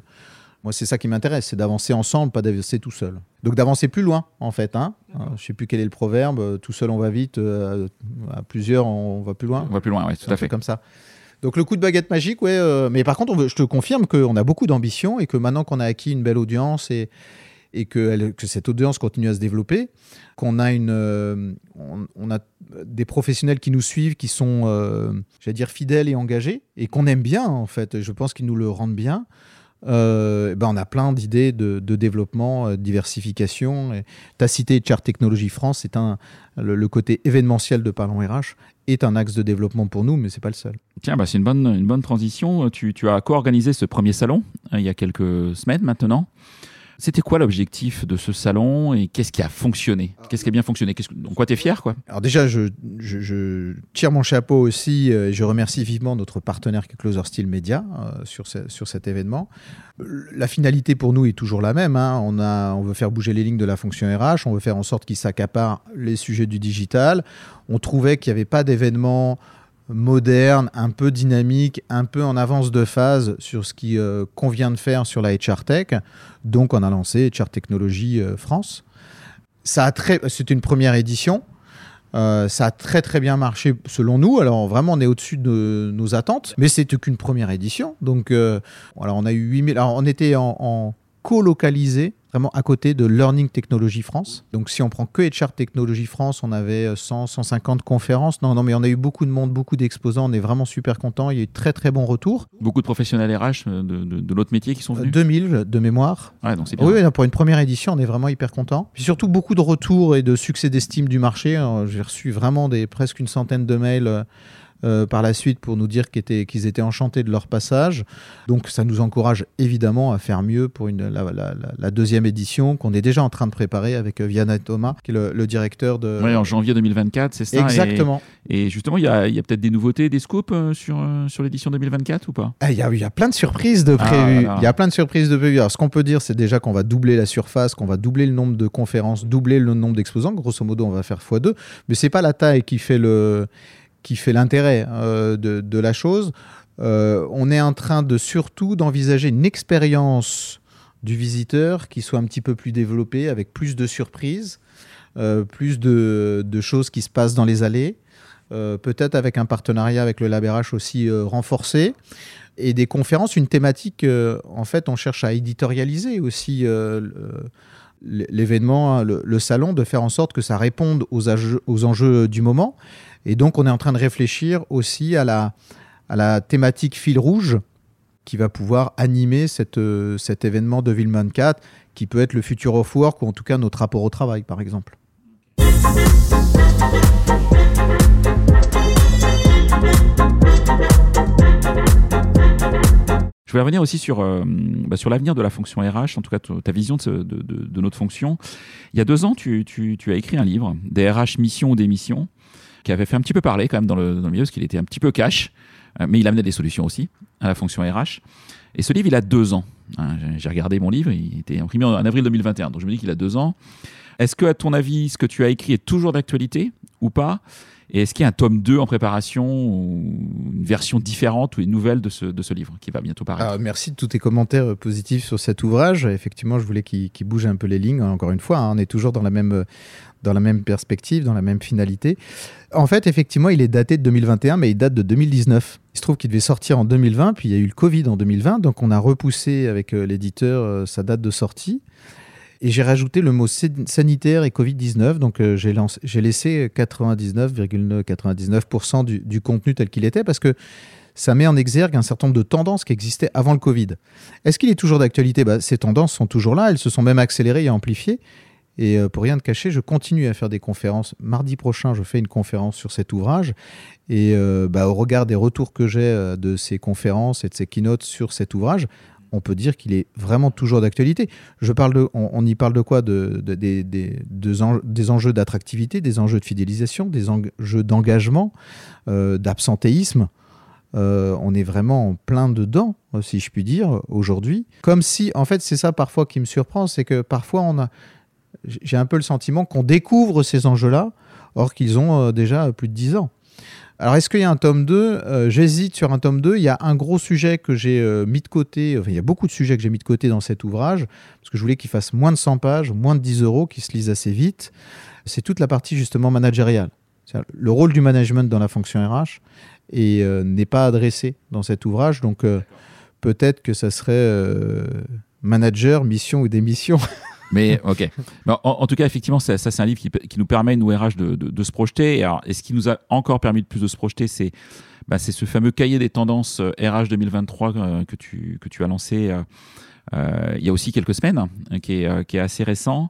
moi c'est ça qui m'intéresse, c'est d'avancer ensemble, pas d'avancer tout seul. Donc d'avancer plus loin en fait. Hein je sais plus quel est le proverbe. Euh, tout seul on va vite, à plusieurs on va plus loin. On va plus loin, oui, tout à fait. Comme ça. Donc le coup de baguette magique, ouais. mais par contre, je te confirme qu'on a beaucoup d'ambition et que maintenant qu'on a acquis une belle audience et, et que, cette audience continue à se développer, qu'on a une, euh, on, a des professionnels qui nous suivent, qui sont, euh, j'allais dire, fidèles et engagés, et qu'on aime bien en fait. Je pense qu'ils nous le rendent bien. Euh, ben on a plein d'idées de, développement, de diversification. Tu as cité Chart Technologie France, c'est un, le, côté événementiel de Parlons RH est un axe de développement pour nous, mais c'est pas le seul. Tiens, bah c'est une bonne, une bonne transition. Tu, tu as co-organisé ce premier salon il y a quelques semaines maintenant. C'était quoi l'objectif de ce salon et qu'est-ce qui a fonctionné? Qu'est-ce qui a bien fonctionné? Qu'est-ce que- Donc quoi, t'es fier quoi? Alors déjà, je, je- je tire mon chapeau aussi euh, et je remercie vivement notre partenaire qui est Closer Steel Media euh, sur, ce- sur cet événement. La finalité pour nous est toujours la même. hein. On, a, on veut faire bouger les lignes de la fonction RH, on veut faire en sorte qu'ils s'accaparent les sujets du digital. On trouvait qu'il n'y avait pas d'événement moderne, un peu dynamique, un peu en avance de phase sur ce qui euh, convient de faire sur la HR Tech. Donc on a lancé HR Technologie euh, France. Ça a très, c'était une première édition. Euh, ça a très très bien marché selon nous. Alors vraiment, on est au-dessus de nos attentes, mais c'était qu'une première édition. Donc, euh, on a eu 8000. Alors, on était en co-localisé, vraiment à côté de Learning Technology France. Donc, si on prend que HR Technology France, on avait 100, 150 conférences. Non, non, mais on a eu beaucoup de monde, beaucoup d'exposants. On est vraiment super contents. Il y a eu très très bons retours. Beaucoup de professionnels RH de, de, de l'autre métier qui sont Euh, venus 2000 de mémoire. Ouais, donc c'est bien. Oui, oui, pour une première édition, on est vraiment hyper content. Puis surtout beaucoup de retours et de succès d'estime du marché. Euh, J'ai reçu vraiment des, presque une centaine de mails euh, par la suite pour nous dire qu'ils étaient, qu'ils étaient enchantés de leur passage. Donc ça nous encourage évidemment à faire mieux pour une, la, la- la- la deuxième édition qu'on est déjà en train de préparer avec euh, Viana Thomas, qui est le, le directeur de... Ouais, en janvier 2024, c'est ça. Exactement. Et, justement, il y a, il y a peut-être des nouveautés, des scoops euh, sur, euh, sur l'édition 2024 ou pas? Ah, Il y, a, il y a plein de surprises de Ah, prévues. Il y a plein de surprises de prévues. Alors, ce qu'on peut dire, c'est déjà qu'on va doubler la surface, qu'on va doubler le nombre de conférences, doubler le nombre d'exposants. Grosso modo, on va faire x2. Mais c'est pas la taille qui fait le qui fait l'intérêt euh, de, la chose. Euh, on est en train de surtout d'envisager une expérience du visiteur qui soit un petit peu plus développée, avec plus de surprises, euh, plus de, choses qui se passent dans les allées. Peut-être avec un partenariat avec le LabRH aussi renforcé et des conférences, une thématique, en fait, on cherche à éditorialiser aussi l'événement, hein, le, salon, de faire en sorte que ça réponde aux enjeux du moment. Et donc, on est en train de réfléchir aussi à la, à la thématique fil rouge qui va pouvoir animer cette, euh, cet événement de Villemont 4, qui peut être le future of work ou en tout cas notre rapport au travail, par exemple. Je voulais revenir aussi sur, euh, bah, sur l'avenir de la fonction RH, en tout cas ta vision de, de, notre fonction. Il y a deux ans, tu, tu- as écrit un livre, des RH mission ou des missions, qui avait fait un petit peu parler quand même dans le, milieu, parce qu'il était un petit peu cash, euh, mais il amenait des solutions aussi à la fonction RH. Et ce livre, il a deux ans. Hein, j'ai- regardé mon livre, il était imprimé en, avril 2021, donc je me dis qu'il a deux ans. Est-ce que, à ton avis, ce que tu as écrit est toujours d'actualité ou pas? Et est-ce qu'il y a un tome 2 en préparation ou une version différente ou une nouvelle de ce, livre qui va bientôt paraître? Alors, merci de tous tes commentaires euh, positifs sur cet ouvrage. Effectivement, je voulais qu'il bouge un peu les lignes. Encore une fois, hein, on est toujours dans la même euh, dans la même perspective, dans la même finalité. En fait, effectivement, il est daté de 2021, mais il date de 2019. Il se trouve qu'il devait sortir en 2020, puis il y a eu le Covid en 2020, donc on a repoussé avec euh, l'éditeur euh, sa date de sortie. Et j'ai rajouté le mot san- sanitaire et Covid-19, donc euh, j'ai laissé 99,99% du, du contenu tel qu'il était, parce que ça met en exergue un certain nombre de tendances qui existaient avant le Covid. Est-ce qu'il est toujours d'actualité? Bah, Ces tendances sont toujours là, elles se sont même accélérées et amplifiées. Et euh, pour rien de cacher, je continue à faire des conférences. Mardi prochain, je fais une conférence sur cet ouvrage. Et euh, bah, au regard des retours que j'ai euh, de ces conférences et de ces keynotes sur cet ouvrage, on peut dire qu'il est vraiment toujours d'actualité. Je parle de, on, y parle de quoi? De, de- des- des- des en- des enjeux d'attractivité, des enjeux de fidélisation, des enjeux d'engagement, d'absentéisme. On est vraiment en plein dedans, si je puis dire, aujourd'hui. Comme si, en fait, c'est ça parfois qui me surprend, c'est que parfois on a, j'ai un peu le sentiment qu'on découvre ces enjeux-là, or qu'ils ont euh, déjà plus de 10 ans. Alors, est-ce qu'il y a un tome 2 Euh, J'hésite sur un tome 2. Il y a un gros sujet que j'ai euh, mis de côté. Enfin, il y a beaucoup de sujets que j'ai mis de côté dans cet ouvrage, parce que je voulais qu'il fasse moins de 100 pages, moins de 10 euros, qu'il se lise assez vite. C'est toute la partie justement managériale. Le rôle du management dans la fonction RH n'est pas adressé dans cet ouvrage. Donc, peut-être que ça serait manager, mission ou démission. Mais ok. En, tout cas, effectivement, ça, c'est un livre qui, qui nous permet, nous RH, de, de, se projeter. Et, alors, et ce qui nous a encore permis de plus de se projeter, c'est bah, ce fameux cahier des tendances euh, RH 2023 euh, que, tu, que tu as lancé euh, euh, il y a aussi quelques semaines, hein, qui, est, euh, qui est assez récent.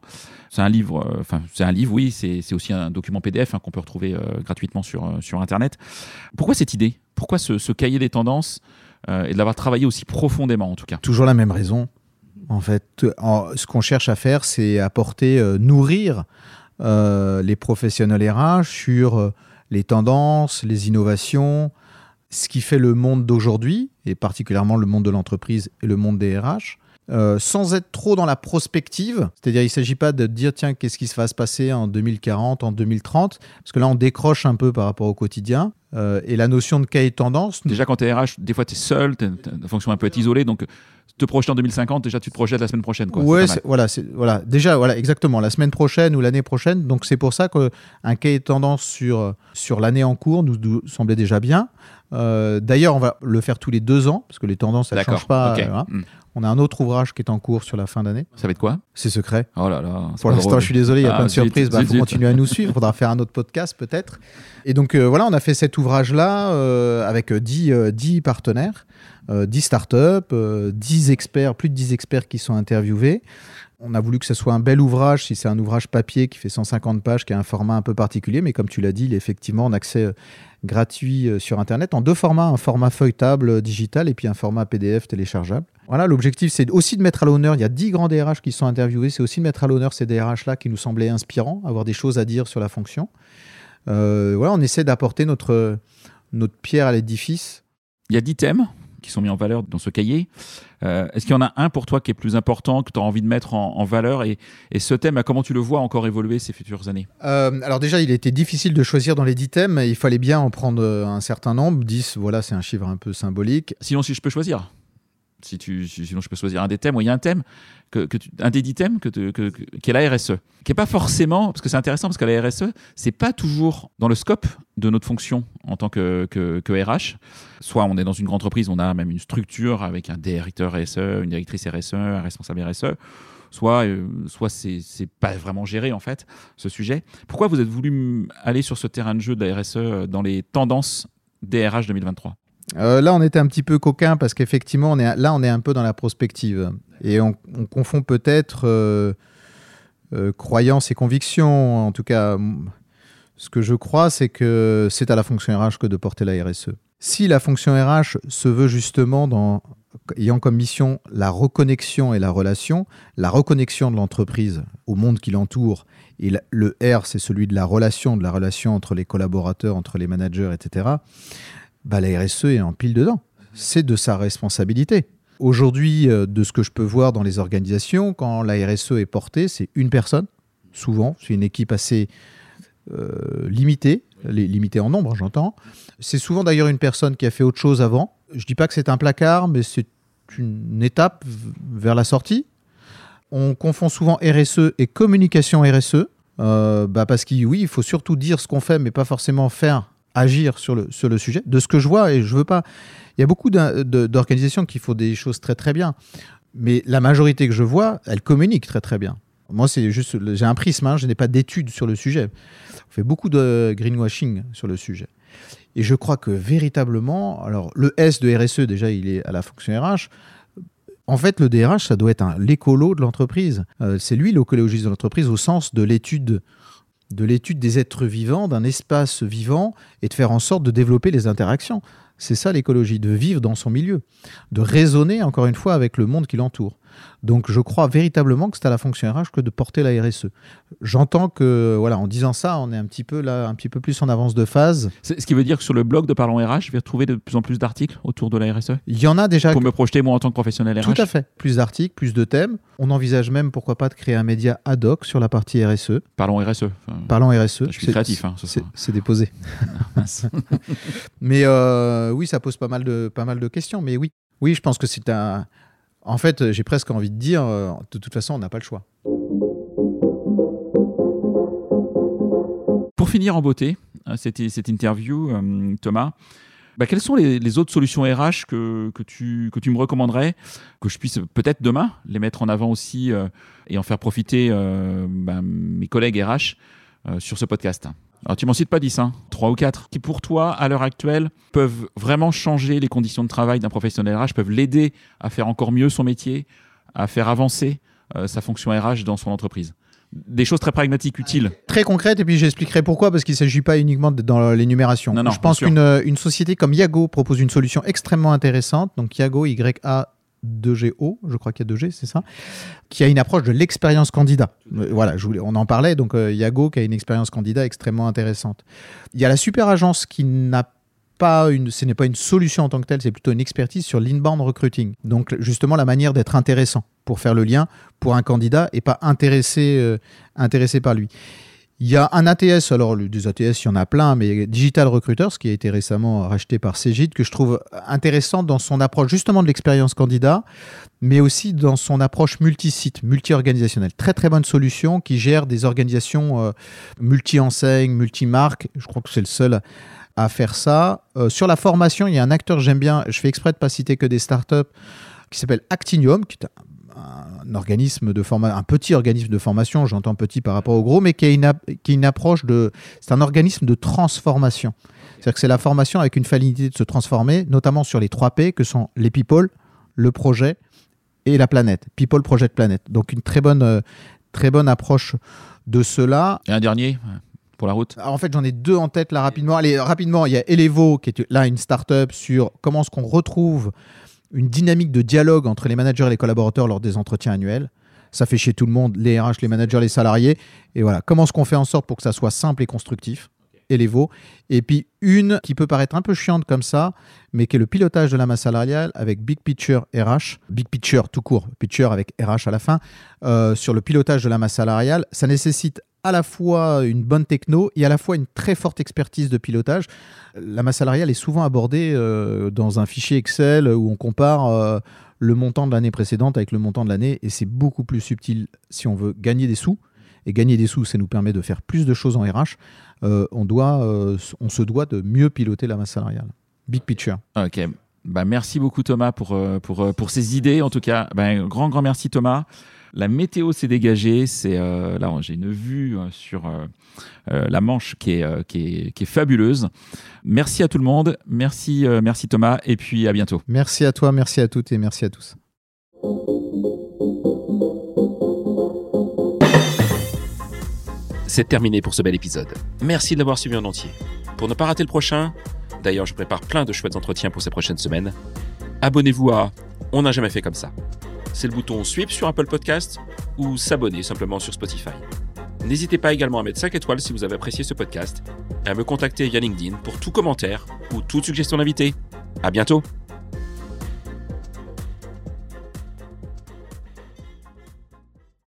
C'est un livre, euh, enfin, c'est un livre, oui, c'est aussi un document PDF hein, qu'on peut retrouver euh, gratuitement sur, euh, sur Internet. Pourquoi cette idée? Pourquoi ce, ce cahier des tendances euh, et de l'avoir travaillé aussi profondément, en tout cas? Toujours la même raison. En fait, ce qu'on cherche à faire, c'est apporter, euh, nourrir euh, les professionnels RH sur euh, les tendances, les innovations, ce qui fait le monde d'aujourd'hui, et particulièrement le monde de l'entreprise et le monde des RH, euh, sans être trop dans la prospective. C'est-à-dire, il ne s'agit pas de dire, tiens, qu'est-ce qui va se passer en 2040, en 2030, parce que là, on décroche un peu par rapport au quotidien. Euh, et la notion de cahier de tendance. Déjà, quand tu es RH, des fois, tu es seul, ta fonction un peu isolée, donc te projeter en 2050, déjà, tu te projettes la semaine prochaine. Quoi. Ouais, voilà, voilà, déjà, voilà, exactement, la semaine prochaine ou l'année prochaine. Donc, c'est pour ça qu'un cahier de tendance sur, sur l'année en cours nous, nous semblait déjà bien. Euh, d'ailleurs, on va le faire tous les deux ans, parce que les tendances, elles ne changent pas. Hmm. On a un autre ouvrage qui est en cours sur la fin d'année. Ça va être quoi? C'est secret. Oh là là. Pour l'instant, je suis désolé, il y a ah, plein de surprises. Il bah, faut continuer à nous suivre. Il faudra faire un autre podcast peut-être. Et donc euh, voilà, on a fait cet ouvrage-là euh, avec 10, 10 partenaires, 10 startups, 10 experts, plus de 10 experts qui sont interviewés on a voulu que ce soit un bel ouvrage, si c'est un ouvrage papier qui fait 150 pages, qui a un format un peu particulier, mais comme tu l'as dit, il est effectivement en accès euh, gratuit euh, sur Internet en deux formats, un format feuilletable euh, digital et puis un format PDF téléchargeable. Voilà, l'objectif c'est aussi de mettre à l'honneur, il y a 10 grands DRH qui sont interviewés, c'est aussi de mettre à l'honneur ces DRH-là qui nous semblaient inspirants, avoir des choses à dire sur la fonction. voilà, on essaie d'apporter notre, notre pierre à l'édifice. Il y a 10 thèmes qui sont mis en valeur dans ce cahier. Euh, est-ce qu'il y en a un pour toi qui est plus important, que tu as envie de mettre en, valeur et, ce thème, comment tu le vois encore évoluer ces futures années? Euh, Alors déjà, il était difficile de choisir dans les 10 thèmes. Il fallait bien en prendre un certain nombre. 10, voilà, c'est un chiffre un peu symbolique. Sinon, si je peux choisir? Si tu, sinon je peux choisir un des thèmes. Il y a un thème, que, un des dix thèmes que, qui est la RSE, qui n'est pas forcément, parce que c'est intéressant, parce que la RSE, c'est pas toujours dans le scope de notre fonction en tant que, que, RH. Soit on est dans une grande entreprise, on a même une structure avec un directeur RSE, une directrice RSE, un responsable RSE. Soit, euh, soit c'est pas vraiment géré en fait ce sujet. Pourquoi vous êtes voulu aller sur ce terrain de jeu de RSE dans les tendances DRH 2023 euh, là, on était un petit peu coquin parce qu'effectivement, là, on est un peu dans la prospective. Et on, confond peut-être euh, euh, croyance et conviction. En tout cas, ce que je crois, c'est que c'est à la fonction RH que de porter la RSE. Si la fonction RH se veut justement dans, ayant comme mission la reconnexion et la relation, la reconnexion de l'entreprise au monde qui l'entoure, et le R, c'est celui de la relation, de la relation entre les collaborateurs, entre les managers, etc bah, la RSE est en pile dedans. C'est de sa responsabilité. Aujourd'hui, euh, de ce que je peux voir dans les organisations, quand la RSE est portée, c'est une personne, souvent, c'est une équipe assez euh, limitée, limitée en nombre, j'entends. C'est souvent d'ailleurs une personne qui a fait autre chose avant. Je ne dis pas que c'est un placard, mais c'est une étape vers la sortie. On confond souvent RSE et communication RSE, euh, bah parce qu'il oui, il faut surtout dire ce qu'on fait, mais pas forcément faire agir sur le, sur le sujet. De ce que je vois, et je veux pas. Il y a beaucoup d'organisations qui font des choses très très bien, mais la majorité que je vois, elles communiquent très très bien. Moi, c'est juste, j'ai un prisme, hein, je n'ai pas d'études sur le sujet. On fait beaucoup de greenwashing sur le sujet. Et je crois que véritablement, alors le S de RSE, déjà, il est à la fonction RH. En fait, le DRH, ça doit être l'écolo de l'entreprise. Euh, c'est lui l'écologiste de l'entreprise au sens de l'étude de l'étude des êtres vivants, d'un espace vivant, et de faire en sorte de développer les interactions. C'est ça l'écologie, de vivre dans son milieu, de raisonner encore une fois avec le monde qui l'entoure. Donc je crois véritablement que c'est à la fonction RH que de porter la RSE. J'entends que voilà, en disant ça, on est un petit peu là, un petit peu plus en avance de phase. Ce qui veut dire que sur le blog de Parlons RH, je vais retrouver de plus en plus d'articles autour de la RSE. Il y en a déjà. Pour me projeter moi en tant que professionnel RH. Tout à fait. Plus d'articles, plus de thèmes. On envisage même pourquoi pas de créer un média ad hoc sur la partie RSE. Parlons RSE. Parlons RSE. Je suis créatif. Hein, c'est déposé. Mais euh, oui, ça pose pas mal de pas mal de questions. Mais oui, oui, je pense que c'est un en fait, j'ai presque envie de dire, euh, de toute façon, on n'a pas le choix. Pour finir en beauté, euh, cette, cette interview, euh, Thomas, bah, quelles sont les, autres solutions RH que, tu, que tu me recommanderais, que je puisse peut-être demain les mettre en avant aussi et en faire profiter bah, mes collègues RH sur ce podcast? Alors tu m'en cites pas 10, hein, 3 ou 4, qui pour toi, à l'heure actuelle, peuvent vraiment changer les conditions de travail d'un professionnel RH, peuvent l'aider à faire encore mieux son métier, à faire avancer euh, sa fonction RH dans son entreprise des choses très pragmatiques, utiles. Très concrètes, et puis j'expliquerai pourquoi, parce qu'il ne s'agit pas uniquement dans l'énumération. Je pense qu'une une société comme Yago propose une solution extrêmement intéressante. Donc Yago, Y-A 2GO, je crois qu'il y a 2G, c'est ça, qui a une approche de l'expérience candidat. Euh, Voilà, je voulais, on en parlait, donc euh, Yago qui a une expérience candidat extrêmement intéressante. Il y a la super agence qui n'a pas une, ce n'est pas une solution en tant que telle, c'est plutôt une expertise sur l'inbound recruiting. Donc justement la manière d'être intéressant pour faire le lien pour un candidat et pas intéressé, euh, intéressé par lui. Il y a un ATS, alors des ATS, il y en a plein, mais Digital Recruiters, qui a été récemment racheté par Cegid, que je trouve intéressant dans son approche justement de l'expérience candidat, mais aussi dans son approche multi-site, multi-organisationnelle. Très très bonne solution qui gère des organisations euh, multi-enseignes, multi-marques. Je crois que c'est le seul à faire ça. Euh, sur la formation, il y a un acteur que j'aime bien, je fais exprès de pas citer que des startups, qui s'appelle Actinium, qui est un un organisme de formation, un petit organisme de formation, j'entends petit par rapport au gros, mais qui a une, ap- qui a une approche de, c'est un organisme de transformation. C'est-à-dire que c'est la formation avec une finalité de se transformer, notamment sur les trois P que sont les people, le projet et la planète. People, project, planète. Donc une très bonne, euh, très bonne approche de cela. Et un dernier pour la route Alors, en fait, j'en ai deux en tête là rapidement. Allez, rapidement, il y a Elevo qui est là une startup sur comment est-ce qu'on retrouve une dynamique de dialogue entre les managers et les collaborateurs lors des entretiens annuels. Ça fait chez tout le monde, les RH, les managers, les salariés. Et voilà, comment est-ce qu'on fait en sorte pour que ça soit simple et constructif Elevo. Et puis une qui peut paraître un peu chiante comme ça, mais qui est le pilotage de la masse salariale avec Big Picture RH, Big Picture tout court, Picture avec RH à la fin, euh, sur le pilotage de la masse salariale. Ça nécessite à la fois une bonne techno et à la fois une très forte expertise de pilotage. La masse salariale est souvent abordée euh, dans un fichier Excel où on compare euh, le montant de l'année précédente avec le montant de l'année et c'est beaucoup plus subtil si on veut gagner des sous. Et gagner des sous, ça nous permet de faire plus de choses en RH. Euh, on, doit, on se doit de mieux piloter la masse salariale. Big picture. Ok. Bah, merci beaucoup Thomas pour, euh, pour, euh, pour ces idées. En tout cas, ben, grand, grand merci Thomas. La météo s'est dégagée. C'est euh, là, j'ai une vue sur euh, la Manche qui est, qui, est, qui est fabuleuse. Merci à tout le monde. Merci, euh, merci Thomas. Et puis à bientôt. Merci à toi, merci à toutes et merci à tous. C'est terminé pour ce bel épisode. Merci de l'avoir suivi en entier. Pour ne pas rater le prochain, d'ailleurs je prépare plein de chouettes entretiens pour ces prochaines semaines, abonnez-vous à On n'a jamais fait comme ça. C'est le bouton Suivre sur Apple Podcast ou s'abonner simplement sur Spotify. N'hésitez pas également à mettre 5 étoiles si vous avez apprécié ce podcast et à me contacter via LinkedIn pour tout commentaire ou toute suggestion d'invité. À bientôt!